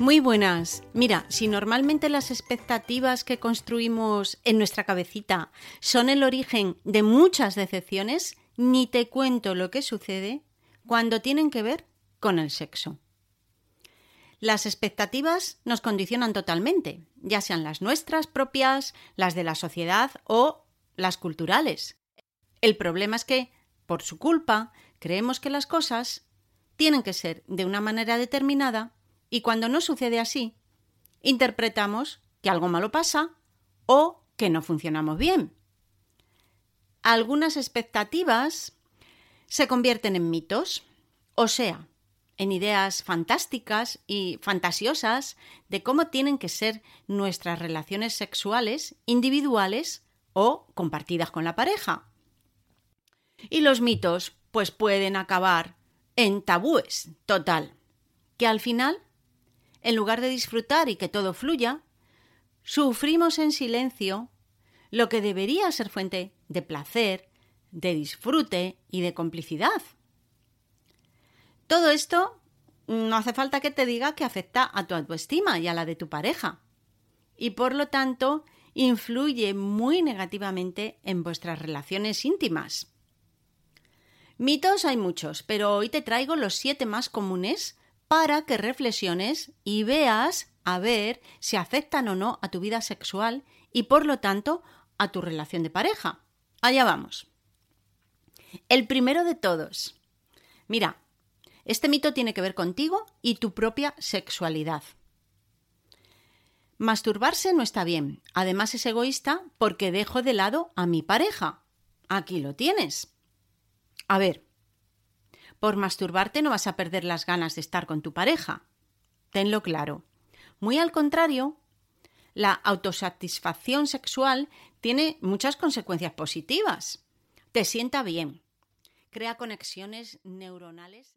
Muy buenas. Mira, si normalmente las expectativas que construimos en nuestra cabecita son el origen de muchas decepciones, ni te cuento lo que sucede cuando tienen que ver con el sexo. Las expectativas nos condicionan totalmente, ya sean las nuestras propias, las de la sociedad o las culturales. El problema es que, por su culpa, creemos que las cosas tienen que ser de una manera determinada y cuando no sucede así, interpretamos que algo malo pasa o que no funcionamos bien. Algunas expectativas se convierten en mitos, o sea, en ideas fantásticas y fantasiosas de cómo tienen que ser nuestras relaciones sexuales individuales o compartidas con la pareja. Y los mitos pues pueden acabar en tabúes, total, que al final en lugar de disfrutar y que todo fluya, sufrimos en silencio lo que debería ser fuente de placer, de disfrute y de complicidad. Todo esto no hace falta que te diga que afecta a tu autoestima y a la de tu pareja. Y por lo tanto, influye muy negativamente en vuestras relaciones íntimas. Mitos hay muchos, pero hoy te traigo los siete más comunes para que reflexiones y veas a ver si afectan o no a tu vida sexual y por lo tanto a tu relación de pareja. Allá vamos. El primero de todos. Mira, este mito tiene que ver contigo y tu propia sexualidad. Masturbarse no está bien. Además es egoísta porque dejo de lado a mi pareja. Aquí lo tienes. A ver, por masturbarte no vas a perder las ganas de estar con tu pareja. Tenlo claro. Muy al contrario, la autosatisfacción sexual tiene muchas consecuencias positivas. Te sienta bien, crea conexiones neuronales.